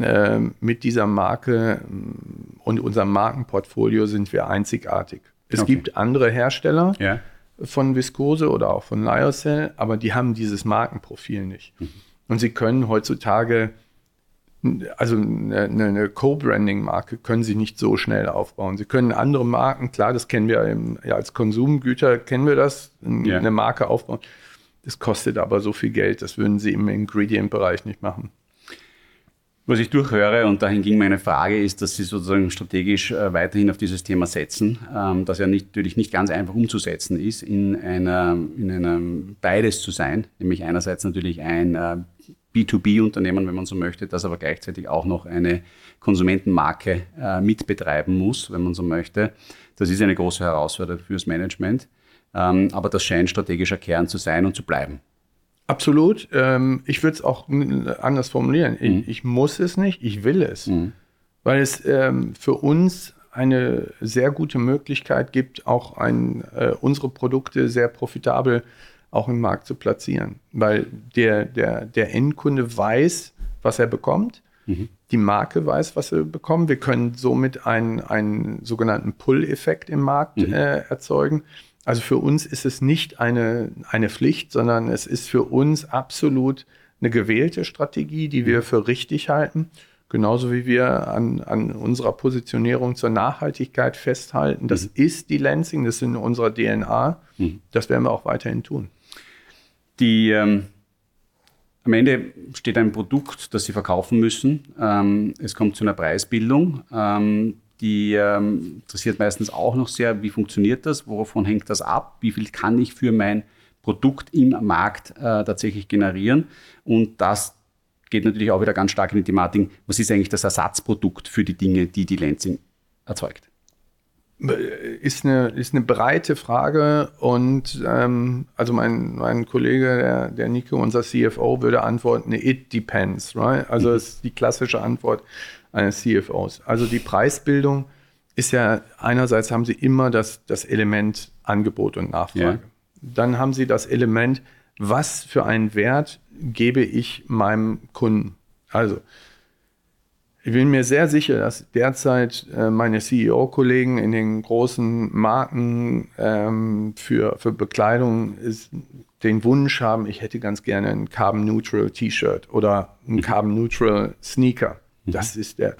äh, mit dieser Marke mm, und unserem Markenportfolio sind wir einzigartig. Es okay. gibt andere Hersteller ja. von Viskose oder auch von Lyocell, aber die haben dieses Markenprofil nicht. Mhm. Und sie können heutzutage also eine, eine Co-Branding-Marke können Sie nicht so schnell aufbauen. Sie können andere Marken, klar, das kennen wir im, ja, als Konsumgüter, kennen wir das, ja. eine Marke aufbauen. Das kostet aber so viel Geld, das würden Sie im Ingredient-Bereich nicht machen. Was ich durchhöre, und dahin ging meine Frage, ist, dass Sie sozusagen strategisch äh, weiterhin auf dieses Thema setzen, ähm, das ja nicht, natürlich nicht ganz einfach umzusetzen ist, in einer, in einem beides zu sein, nämlich einerseits natürlich ein äh, B2B-Unternehmen, wenn man so möchte, das aber gleichzeitig auch noch eine Konsumentenmarke äh, mitbetreiben muss, wenn man so möchte. Das ist eine große Herausforderung fürs Management. Ähm, aber das scheint strategischer Kern zu sein und zu bleiben. Absolut. Ähm, ich würde es auch anders formulieren. Ich, mhm. ich, muss es nicht, ich will es. Mhm. Weil es ähm, für uns eine sehr gute Möglichkeit gibt, auch ein, äh, unsere Produkte sehr profitabel zu auch im Markt zu platzieren. Weil der, der, der Endkunde weiß, was er bekommt. Mhm. Die Marke weiß, was er bekommt. Wir können somit einen, einen sogenannten Pull-Effekt im Markt mhm. äh, erzeugen. Also für uns ist es nicht eine, eine Pflicht, sondern es ist für uns absolut eine gewählte Strategie, die wir für richtig halten. Genauso wie wir an, an unserer Positionierung zur Nachhaltigkeit festhalten. Das mhm. ist die Lansing, das ist in unserer DNA. Mhm. Das werden wir auch weiterhin tun. Die, ähm, am Ende steht ein Produkt, das Sie verkaufen müssen. Ähm, es kommt zu einer Preisbildung. Ähm, die ähm, interessiert meistens auch noch sehr, wie funktioniert das, wovon hängt das ab, wie viel kann ich für mein Produkt im Markt äh, tatsächlich generieren. Und das geht natürlich auch wieder ganz stark in die Thematik, was ist eigentlich das Ersatzprodukt für die Dinge, die die Lansing erzeugt? Ist eine, ist eine breite Frage und ähm, also mein, mein Kollege, der, der Nico, unser CFO, würde antworten, it depends, right? Also mhm. ist die klassische Antwort eines CFOs. Also die Preisbildung ist ja, einerseits haben sie immer das, das Element Angebot und Nachfrage. Ja. Dann haben sie das Element, was für einen Wert gebe ich meinem Kunden? Also ich bin mir sehr sicher, dass derzeit äh, meine CEO-Kollegen in den großen Marken ähm, für, für Bekleidung ist, den Wunsch haben, ich hätte ganz gerne ein Carbon Neutral T-Shirt oder ein mhm. Carbon Neutral Sneaker. Mhm. Das ist der.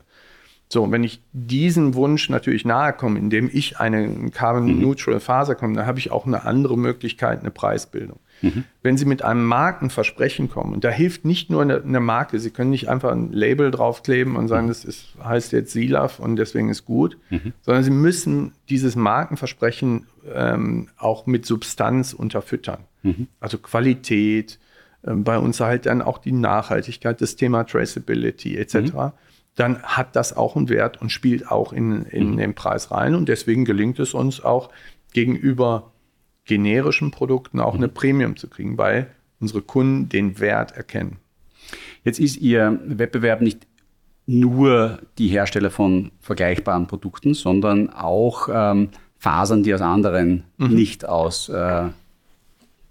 So, wenn ich diesem Wunsch natürlich nahe komme, indem ich eine Carbon Neutral Faser komme, dann habe ich auch eine andere Möglichkeit, eine Preisbildung. Mhm. Wenn Sie mit einem Markenversprechen kommen, und da hilft nicht nur eine, eine, Marke, Sie können nicht einfach ein Label draufkleben und sagen, mhm. das ist, heißt jetzt Silaf und deswegen ist gut, mhm. sondern Sie müssen dieses Markenversprechen ähm, auch mit Substanz unterfüttern. Mhm. Also Qualität, äh, bei uns halt dann auch die Nachhaltigkeit, das Thema Traceability etc. Mhm. Dann hat das auch einen Wert und spielt auch in, in mhm. den Preis rein. Und deswegen gelingt es uns auch gegenüber generischen Produkten auch eine mhm. Premium zu kriegen, weil unsere Kunden den Wert erkennen. Jetzt ist Ihr Wettbewerb nicht nur die Hersteller von vergleichbaren Produkten, sondern auch ähm, Fasern, die aus anderen, mhm. nicht aus äh,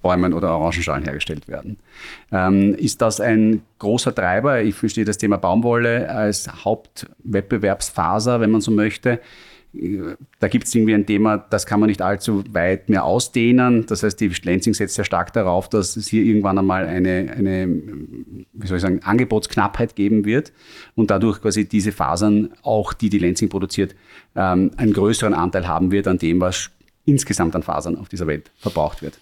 Bäumen oder Orangenschalen hergestellt werden. Ähm, ist das ein großer Treiber? Ich verstehe das Thema Baumwolle als Hauptwettbewerbsfaser, wenn man so möchte da gibt es irgendwie ein Thema, das kann man nicht allzu weit mehr ausdehnen. Das heißt, die Lansing setzt sehr stark darauf, dass es hier irgendwann einmal eine, eine wie soll ich sagen, Angebotsknappheit geben wird und dadurch quasi diese Fasern, auch die die Lansing produziert, ähm, einen größeren Anteil haben wird an dem, was insgesamt an Fasern auf dieser Welt verbraucht wird.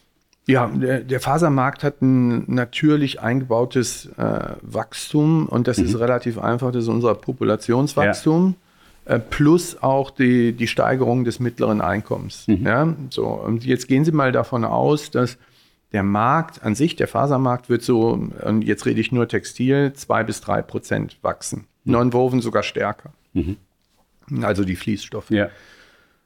Ja, der, der, Fasermarkt hat ein natürlich eingebautes äh, Wachstum und das mhm. ist relativ einfach, das ist unser Populationswachstum. Ja plus auch die, die Steigerung des mittleren Einkommens. Mhm. Ja, so, und jetzt gehen Sie mal davon aus, dass der Markt an sich, der Fasermarkt, wird so, und jetzt rede ich nur Textil, zwei bis drei Prozent wachsen. Mhm. Non-Woven sogar stärker. Mhm. Also die Fließstoffe. Ja.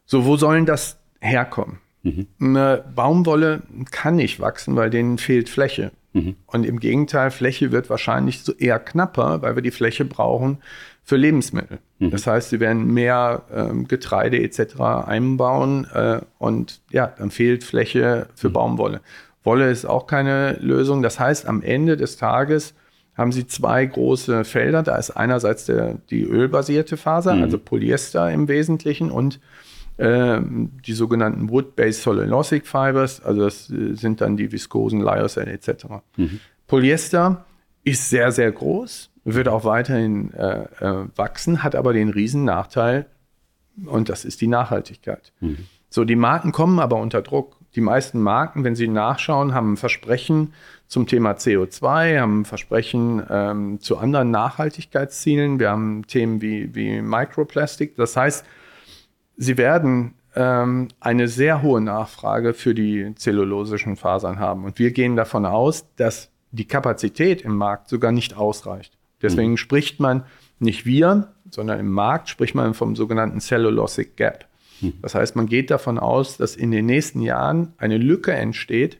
So, wo sollen das herkommen? Mhm. Eine Baumwolle kann nicht wachsen, weil denen fehlt Fläche. Mhm. Und im Gegenteil, Fläche wird wahrscheinlich so eher knapper, weil wir die Fläche brauchen für Lebensmittel. Mhm. Das heißt, sie werden mehr ähm, Getreide etc. einbauen äh, und ja, dann fehlt Fläche für mhm. Baumwolle. Wolle ist auch keine Lösung. Das heißt, am Ende des Tages haben sie zwei große Felder. Da ist einerseits der, die ölbasierte Faser, mhm. also Polyester im Wesentlichen und äh, die sogenannten Wood-Based Cellulosic Fibers, also das äh, sind dann die Viskosen, Lyocell etc. Mhm. Polyester ist sehr, sehr groß, wird auch weiterhin äh, äh, wachsen, hat aber den riesen Nachteil und das ist die Nachhaltigkeit. Mhm. So, die Marken kommen aber unter Druck. Die meisten Marken, wenn sie nachschauen, haben ein Versprechen zum Thema CO2, haben ein Versprechen ähm, zu anderen Nachhaltigkeitszielen. Wir haben Themen wie, wie Microplastik. Das heißt, sie werden ähm, eine sehr hohe Nachfrage für die zellulosischen Fasern haben. Und wir gehen davon aus, dass die Kapazität im Markt sogar nicht ausreicht. Deswegen mhm. spricht man nicht wir, sondern im Markt spricht man vom sogenannten Cellulosic Gap. Mhm. Das heißt, man geht davon aus, dass in den nächsten Jahren eine Lücke entsteht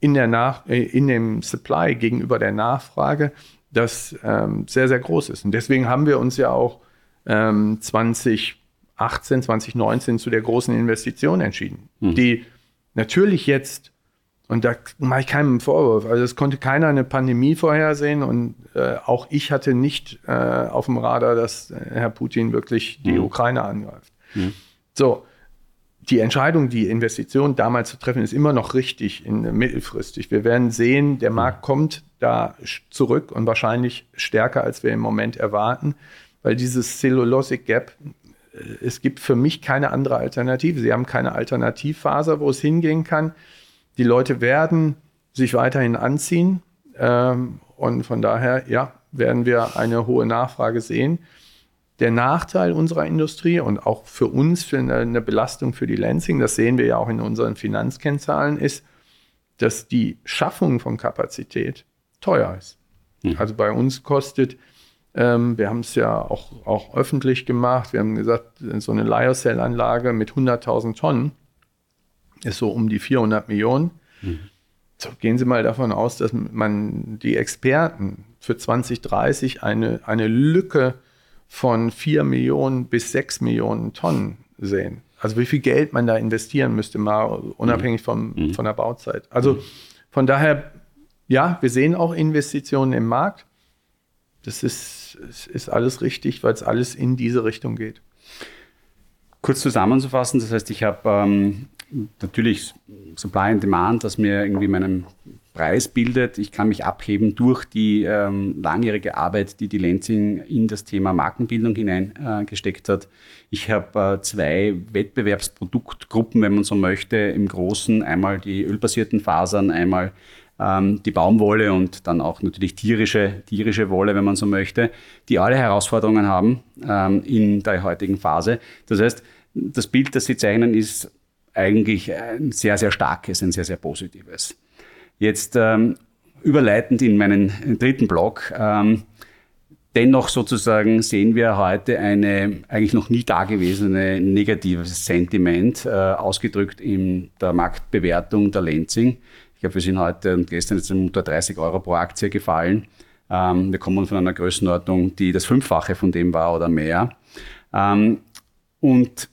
in, der Nach äh, in dem Supply gegenüber der Nachfrage, das ähm, sehr, sehr groß ist. Und deswegen haben wir uns ja auch ähm, 2018, 2019 zu der großen Investition entschieden, mhm. die natürlich jetzt und da mache ich keinen Vorwurf. Also es konnte keiner eine Pandemie vorhersehen und äh, auch ich hatte nicht äh, auf dem Radar, dass äh, Herr Putin wirklich die mhm. Ukraine angreift. Mhm. So, die Entscheidung, die Investition damals zu treffen, ist immer noch richtig in, mittelfristig. Wir werden sehen, der mhm. Markt kommt da zurück und wahrscheinlich stärker, als wir im Moment erwarten, weil dieses Cellulosic Gap, äh, es gibt für mich keine andere Alternative. Sie haben keine Alternativfaser, wo es hingehen kann. Die Leute werden sich weiterhin anziehen ähm, und von daher, ja, werden wir eine hohe Nachfrage sehen. der Nachteil unserer Industrie und auch für uns für eine, eine Belastung für die Lansing, das sehen wir ja auch in unseren Finanzkennzahlen, ist, dass die Schaffung von Kapazität teuer ist. Mhm. Also bei uns kostet, ähm, wir haben es ja auch, auch öffentlich gemacht, wir haben gesagt, so eine Lyocell-Anlage mit 100.000 Tonnen ist so um die 400 Millionen. Mhm. So, gehen Sie mal davon aus, dass man die Experten für 2030 eine, eine Lücke von 4 Millionen bis 6 Millionen Tonnen sehen. Also wie viel Geld man da investieren müsste, mal unabhängig vom, mhm. von der Bauzeit. Also von daher, ja, wir sehen auch Investitionen im Markt. Das ist, ist alles richtig, weil es alles in diese Richtung geht. Kurz zusammenzufassen, das heißt, ich habe ähm, natürlich Supply and Demand, das mir irgendwie meinen Preis bildet. Ich kann mich abheben durch die ähm, langjährige Arbeit, die die Lenzing in das Thema Markenbildung hineingesteckt äh, hat. Ich habe äh, zwei Wettbewerbsproduktgruppen, wenn man so möchte, im Großen. Einmal die ölbasierten Fasern, einmal ähm, die Baumwolle und dann auch natürlich tierische, tierische Wolle, wenn man so möchte, die alle Herausforderungen haben ähm, in der heutigen Phase. Das heißt, das Bild, das Sie zeichnen, ist eigentlich ein sehr, sehr starkes, ein sehr, sehr positives. Jetzt ähm, überleitend in meinen dritten Block. Ähm, dennoch sozusagen sehen wir heute eine eigentlich noch nie dagewesene negatives Sentiment, äh, ausgedrückt in der Marktbewertung der Lenzing. Ich glaube, wir sind heute und gestern jetzt unter 30 Euro pro Aktie gefallen. Ähm, wir kommen von einer Größenordnung, die das Fünffache von dem war oder mehr. Ähm, und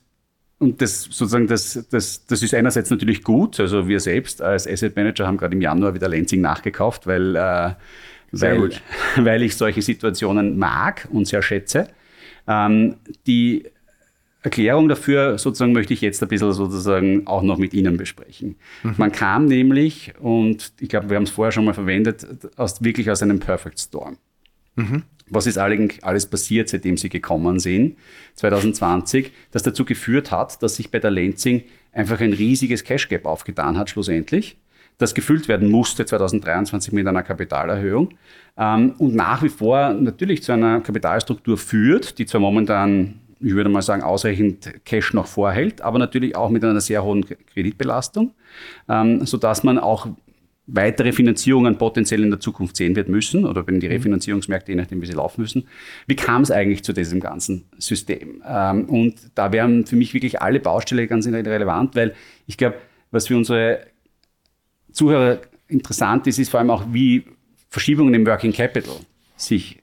und das sozusagen, das, das, das ist einerseits natürlich gut. Also wir selbst als Asset Manager haben gerade im Januar wieder Lenzing nachgekauft, weil, äh, weil, weil ich solche Situationen mag und sehr schätze. Ähm, die Erklärung dafür sozusagen möchte ich jetzt ein bisschen sozusagen auch noch mit Ihnen besprechen. Mhm. Man kam nämlich, und ich glaube, wir haben es vorher schon mal verwendet, aus, wirklich aus einem Perfect Storm. Mhm was ist alles passiert, seitdem Sie gekommen sind, 2020, das dazu geführt hat, dass sich bei der Lenzing einfach ein riesiges Cash Gap aufgetan hat, schlussendlich, das gefüllt werden musste 2023 mit einer Kapitalerhöhung ähm, und nach wie vor natürlich zu einer Kapitalstruktur führt, die zwar momentan ich würde mal sagen, ausreichend Cash noch vorhält, aber natürlich auch mit einer sehr hohen Kreditbelastung, ähm, sodass man auch weitere Finanzierungen potenziell in der Zukunft sehen wird müssen oder wenn die mhm. Refinanzierungsmärkte, je nachdem, wie sie laufen müssen. Wie kam es eigentlich zu diesem ganzen System? Ähm, und da wären für mich wirklich alle Baustelle ganz relevant, weil ich glaube, was für unsere Zuhörer interessant ist, ist vor allem auch, wie Verschiebungen im Working Capital sich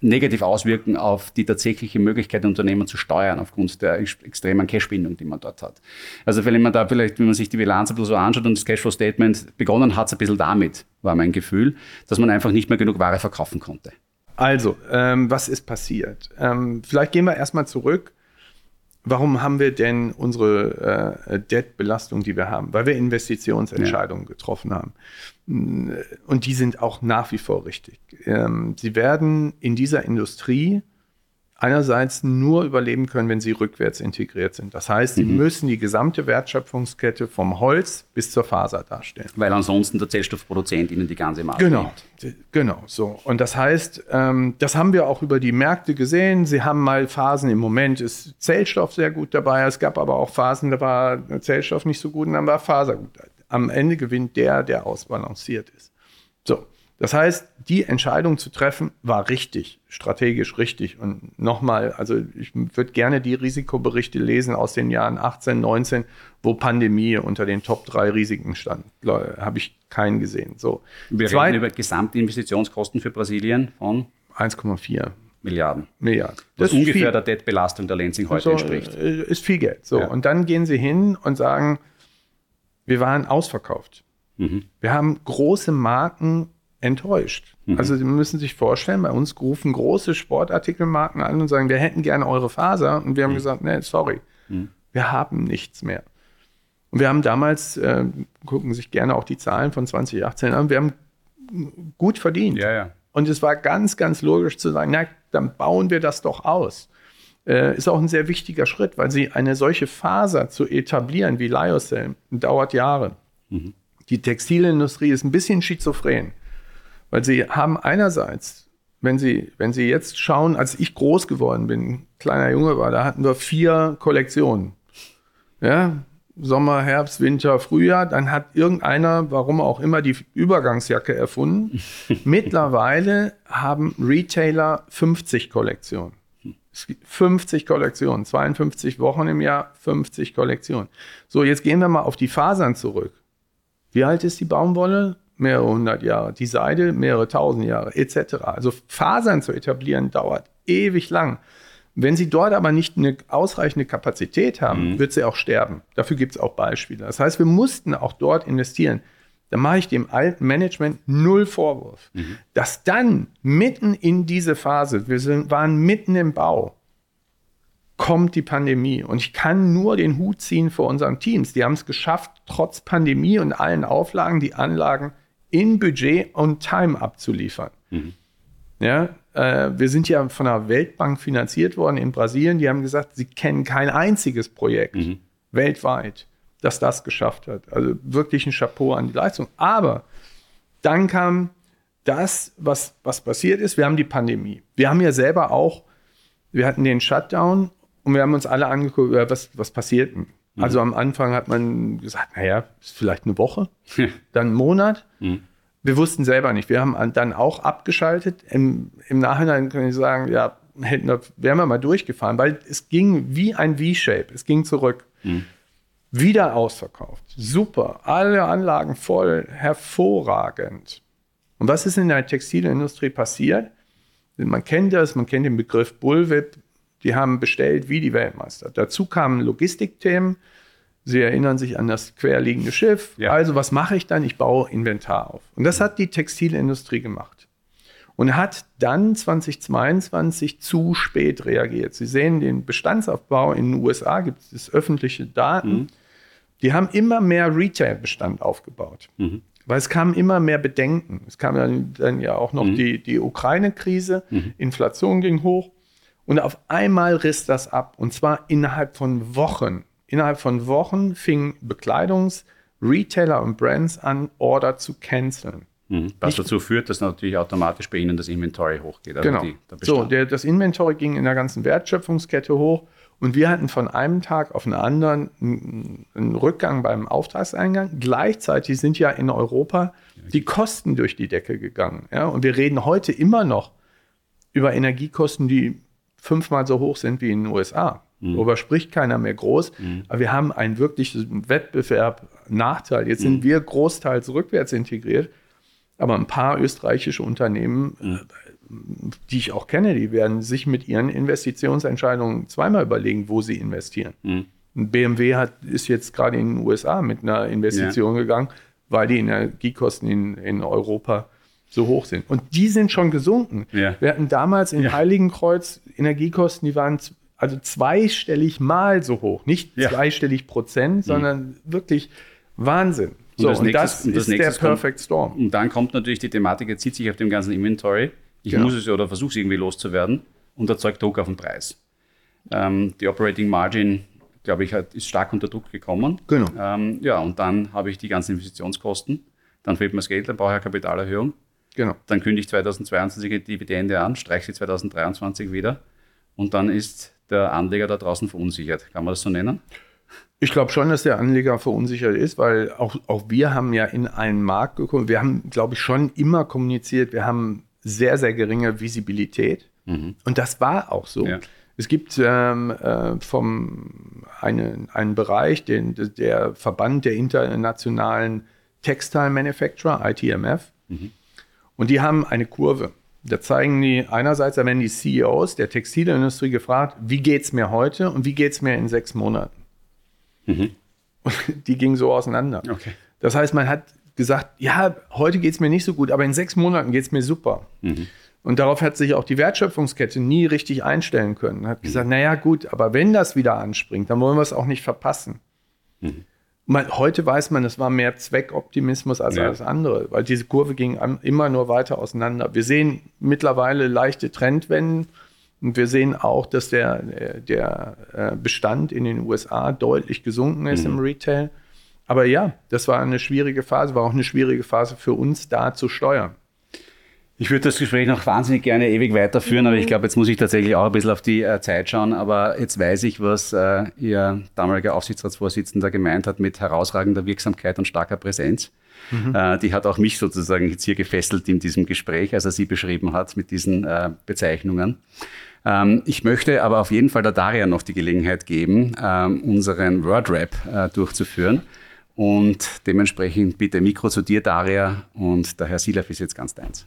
negativ auswirken auf die tatsächliche Möglichkeit, Unternehmen zu steuern aufgrund der extremen Cashbindung, die man dort hat. Also wenn man da vielleicht, wenn man sich die Bilanz ein bisschen so anschaut und das Cashflow-Statement begonnen hat, es ein bisschen damit, war mein Gefühl, dass man einfach nicht mehr genug Ware verkaufen konnte. Also, ähm, was ist passiert? Ähm, vielleicht gehen wir erstmal zurück Warum haben wir denn unsere äh, Debt-Belastung, die wir haben? Weil wir Investitionsentscheidungen ja. getroffen haben. Und die sind auch nach wie vor richtig. Ähm, sie werden in dieser Industrie einerseits nur überleben können, wenn sie rückwärts integriert sind. Das heißt, sie mhm. müssen die gesamte Wertschöpfungskette vom Holz bis zur Faser darstellen. Weil ansonsten der Zellstoffproduzent ihnen die ganze Marke Genau, gibt. genau so. Und das heißt, ähm, das haben wir auch über die Märkte gesehen. Sie haben mal Phasen, im Moment ist Zellstoff sehr gut dabei. Es gab aber auch Phasen, da war Zellstoff nicht so gut und dann war Faser gut. Am Ende gewinnt der, der ausbalanciert ist. Das heißt, die Entscheidung zu treffen war richtig, strategisch richtig. Und nochmal, also ich würde gerne die Risikoberichte lesen aus den Jahren 18, 19, wo Pandemie unter den Top 3 Risiken stand. Habe ich keinen gesehen. So. Wir Zwei, reden über Gesamtinvestitionskosten für Brasilien von 1,4 Milliarden. Milliarden. Das, das ungefähr der Debtbelastung der Lenzing heute so, entspricht. Äh, ist viel Geld. So. Ja. Und dann gehen sie hin und sagen, wir waren ausverkauft. Mhm. Wir haben große Marken enttäuscht. Mhm. Also Sie müssen sich vorstellen, bei uns rufen große Sportartikelmarken an und sagen, wir hätten gerne eure Faser. Und wir haben mhm. gesagt, nee, sorry, mhm. wir haben nichts mehr. Und wir haben damals, äh, gucken sich gerne auch die Zahlen von 2018 an, wir haben gut verdient. Ja, ja. Und es war ganz, ganz logisch zu sagen, na, dann bauen wir das doch aus. Äh, ist auch ein sehr wichtiger Schritt, weil sie eine solche Faser zu etablieren wie Lyocell dauert Jahre. Mhm. Die Textilindustrie ist ein bisschen schizophren. Weil sie haben einerseits wenn Sie, wenn Sie jetzt schauen, als ich groß geworden bin, kleiner Junge war, da hatten wir vier Kollektionen. Ja, Sommer, Herbst, Winter, Frühjahr. Dann hat irgendeiner, warum auch immer, die Übergangsjacke erfunden. Mittlerweile haben Retailer 50 Kollektionen. 50 Kollektionen, 52 Wochen im Jahr, 50 Kollektionen. So, jetzt gehen wir mal auf die Fasern zurück. Wie alt ist die Baumwolle? Mehrere hundert Jahre. Die Seide mehrere tausend Jahre, etc. Also Fasern zu etablieren dauert ewig lang. Wenn sie dort aber nicht eine ausreichende Kapazität haben, mhm. wird sie auch sterben. Dafür gibt es auch Beispiele. Das heißt, wir mussten auch dort investieren. Da mache ich dem alten Management null Vorwurf. Mhm. Dass dann mitten in diese Phase, wir sind, waren mitten im Bau, kommt die Pandemie. Und ich kann nur den Hut ziehen vor unseren Teams. Die haben es geschafft, trotz Pandemie und allen Auflagen, die Anlagen in Budget und Time abzuliefern. Mhm. Ja, äh, wir sind ja von der Weltbank finanziert worden in Brasilien. Die haben gesagt, sie kennen kein einziges Projekt mhm. weltweit, das das geschafft hat. Also wirklich ein Chapeau an die Leistung. Aber dann kam das, was, was passiert ist. Wir haben die Pandemie. Wir haben ja selber auch, wir hatten den Shutdown und wir haben uns alle angeguckt, was, was passiert denn? Mhm. Also am Anfang hat man gesagt, naja, ist vielleicht eine Woche, dann einen Monat. Mhm wir wussten selber nicht. Wir haben dann auch abgeschaltet. Im, im Nachhinein kann ich sagen, ja, hätten wir, wären wir mal durchgefahren, weil es ging wie ein V-Shape. Es ging zurück. Mhm. Wieder ausverkauft. Super. Alle Anlagen voll. Hervorragend. Und was ist in der Textilindustrie passiert? Man kennt das, man kennt den Begriff Bullwhip. Die haben bestellt wie die Weltmeister. Dazu kamen Logistikthemen. Sie erinnern sich an das querliegende Schiff. Ja. Also was mache ich dann? Ich baue Inventar auf. Und das hat die Textilindustrie gemacht. Und hat dann 2022 zu spät reagiert. Sie sehen den Bestandsaufbau in den USA, gibt es öffentliche Daten. Mhm. Die haben immer mehr Retail-Bestand aufgebaut. Mhm. Weil es kamen immer mehr Bedenken. Es kam dann, dann ja auch noch mhm. die, die Ukraine-Krise, mhm. Inflation ging hoch. Und auf einmal riss das ab. Und zwar innerhalb von Wochen innerhalb von Wochen fingen Bekleidungsretailer und Brands an, Order zu canceln. Mhm. Was Nicht, dazu führt, dass natürlich automatisch bei Ihnen das Inventory hochgeht. Also genau. Die, der so, der, das Inventory ging in der ganzen Wertschöpfungskette hoch und wir hatten von einem Tag auf den anderen einen Rückgang beim Auftragseingang. Gleichzeitig sind ja in Europa die Kosten durch die Decke gegangen. Ja? Und wir reden heute immer noch über Energiekosten, die fünfmal so hoch sind wie in den USA. Mhm. Darüber spricht keiner mehr groß. Mhm. Aber wir haben einen wirklichen Wettbewerb, Nachteil. Jetzt mhm. sind wir großteils rückwärts integriert. Aber ein paar österreichische Unternehmen, mhm. äh, die ich auch kenne, die werden sich mit ihren Investitionsentscheidungen zweimal überlegen, wo sie investieren. Mhm. BMW hat, ist jetzt gerade in den USA mit einer Investition ja. gegangen, weil die Energiekosten in, in Europa so hoch sind. Und die sind schon gesunken. Ja. Wir hatten damals in ja. Heiligenkreuz Energiekosten, die waren also zweistellig mal so hoch. Nicht ja. zweistellig Prozent, mhm. sondern mhm. wirklich Wahnsinn. So, und das, und das, und das ist der Perfect Storm. Und dann kommt natürlich die Thematik, er zieht sich auf dem ganzen Inventory. Ich genau. muss es oder versuche es irgendwie loszuwerden und erzeugt Druck auf den Preis. Ähm, die Operating Margin, glaube ich, hat, ist stark unter Druck gekommen. Genau. Ähm, ja, und dann habe ich die ganzen Investitionskosten. Dann fehlt mir das Geld, dann brauche ich eine Kapitalerhöhung. Genau. Dann kündige ich 2022 die Dividende an, streiche sie 2023 wieder. Und dann ist der Anleger da draußen verunsichert. Kann man das so nennen? Ich glaube schon, dass der Anleger verunsichert ist, weil auch, auch wir haben ja in einen Markt gekommen. Wir haben, glaube ich, schon immer kommuniziert, wir haben sehr, sehr geringe Visibilität. Mhm. Und das war auch so. Ja. Es gibt ähm, äh, vom eine, einen Bereich, den, der Verband der internationalen Textile Manufacturer, ITMF, mhm. Und die haben eine Kurve. Da zeigen die einerseits, da werden die CEOs der Textilindustrie gefragt, wie geht es mir heute und wie geht es mir in sechs Monaten? Mhm. Und die gingen so auseinander. Okay. Das heißt, man hat gesagt, ja, heute geht es mir nicht so gut, aber in sechs Monaten geht es mir super. Mhm. Und darauf hat sich auch die Wertschöpfungskette nie richtig einstellen können. Hat mhm. gesagt, naja, gut, aber wenn das wieder anspringt, dann wollen wir es auch nicht verpassen. Mhm. Man, heute weiß man, es war mehr Zweckoptimismus als ja. alles andere, weil diese Kurve ging immer nur weiter auseinander. Wir sehen mittlerweile leichte Trendwenden und wir sehen auch, dass der, der äh, Bestand in den USA deutlich gesunken ist mhm. im Retail. Aber ja, das war eine schwierige Phase, war auch eine schwierige Phase für uns da zu steuern. Ich würde das Gespräch noch wahnsinnig gerne ewig weiterführen, mhm. aber ich glaube, jetzt muss ich tatsächlich auch ein bisschen auf die äh, Zeit schauen. Aber jetzt weiß ich, was äh, Ihr damaliger Aufsichtsratsvorsitzender gemeint hat mit herausragender Wirksamkeit und starker Präsenz. Mhm. Äh, die hat auch mich sozusagen jetzt hier gefesselt in diesem Gespräch, als er sie beschrieben hat mit diesen äh, Bezeichnungen. Ähm, ich möchte aber auf jeden Fall der Daria noch die Gelegenheit geben, ähm, unseren Word-Rap äh, durchzuführen. Und dementsprechend bitte Mikro zu dir, Daria, und der Herr Silaf ist jetzt ganz deins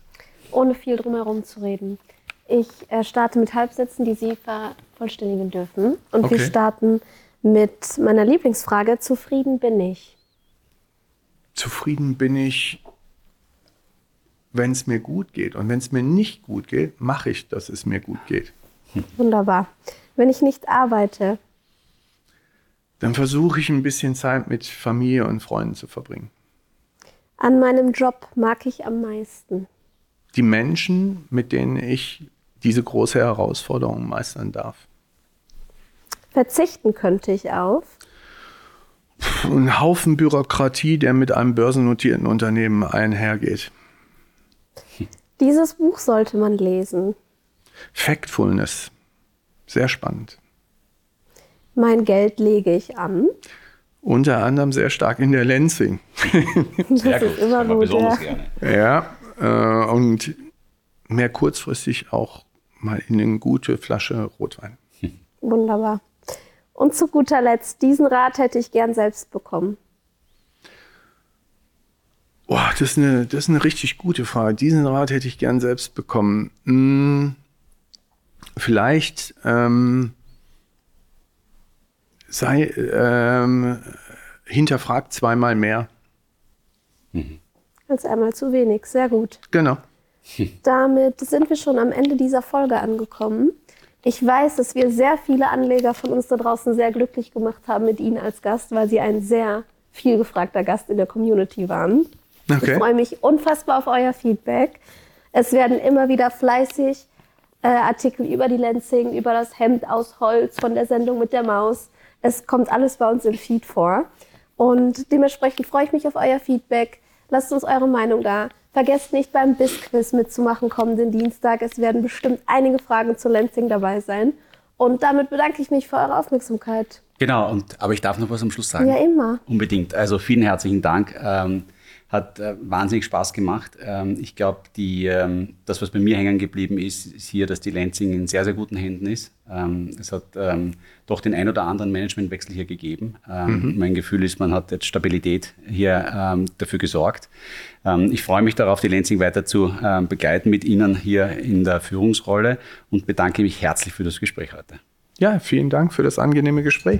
ohne viel drumherum zu reden. Ich äh, starte mit Halbsätzen, die Sie vervollständigen dürfen. Und okay. wir starten mit meiner Lieblingsfrage: Zufrieden bin ich? Zufrieden bin ich, wenn es mir gut geht. Und wenn es mir nicht gut geht, mache ich, dass es mir gut geht. Wunderbar. Wenn ich nicht arbeite, dann versuche ich ein bisschen Zeit mit Familie und Freunden zu verbringen. An meinem Job mag ich am meisten die Menschen, mit denen ich diese große Herausforderung meistern darf. Verzichten könnte ich auf? Ein Haufen Bürokratie, der mit einem börsennotierten Unternehmen einhergeht. Dieses Buch sollte man lesen. Factfulness. Sehr spannend. Mein Geld lege ich an. Unter anderem sehr stark in der Lenzing. das sehr ist immer gut. Ja. gerne. Ja, äh, und mehr kurzfristig auch mal in eine gute Flasche Rotwein. Wunderbar. Und zu guter Letzt, diesen Rat hätte ich gern selbst bekommen. Oh, das, ist eine, das ist eine richtig gute Frage. Diesen Rat hätte ich gern selbst bekommen. Hm, vielleicht ähm, sei ähm, hinterfragt zweimal mehr. Mhm als einmal zu wenig. Sehr gut. Genau. Damit sind wir schon am Ende dieser Folge angekommen. Ich weiß, dass wir sehr viele Anleger von uns da draußen sehr glücklich gemacht haben mit Ihnen als Gast, weil Sie ein sehr viel gefragter Gast in der Community waren. Okay. Ich freue mich unfassbar auf euer Feedback. Es werden immer wieder fleißig äh, Artikel über die Lenzing, über das Hemd aus Holz von der Sendung mit der Maus. Es kommt alles bei uns im Feed vor. Und dementsprechend freue ich mich auf euer Feedback. Lasst uns eure Meinung da. Vergesst nicht beim BIS-Quiz mitzumachen kommenden Dienstag. Es werden bestimmt einige Fragen zu Lansing dabei sein. Und damit bedanke ich mich für eure Aufmerksamkeit. Genau, und, aber ich darf noch was am Schluss sagen. Ja, immer. Unbedingt. Also vielen herzlichen Dank. Ähm, hat äh, wahnsinnig Spaß gemacht. Ähm, ich glaube, ähm, das, was bei mir hängen geblieben ist, ist hier, dass die Lansing in sehr, sehr guten Händen ist. Ähm, es hat ähm, doch den ein oder anderen Managementwechsel hier gegeben. Ähm, mhm. Mein Gefühl ist, man hat jetzt Stabilität hier ähm, dafür gesorgt. ich freue mich darauf, die Lansing weiter zu begleiten mit Ihnen hier in der Führungsrolle und bedanke mich herzlich für das Gespräch heute. Ja, vielen Dank für das angenehme Gespräch.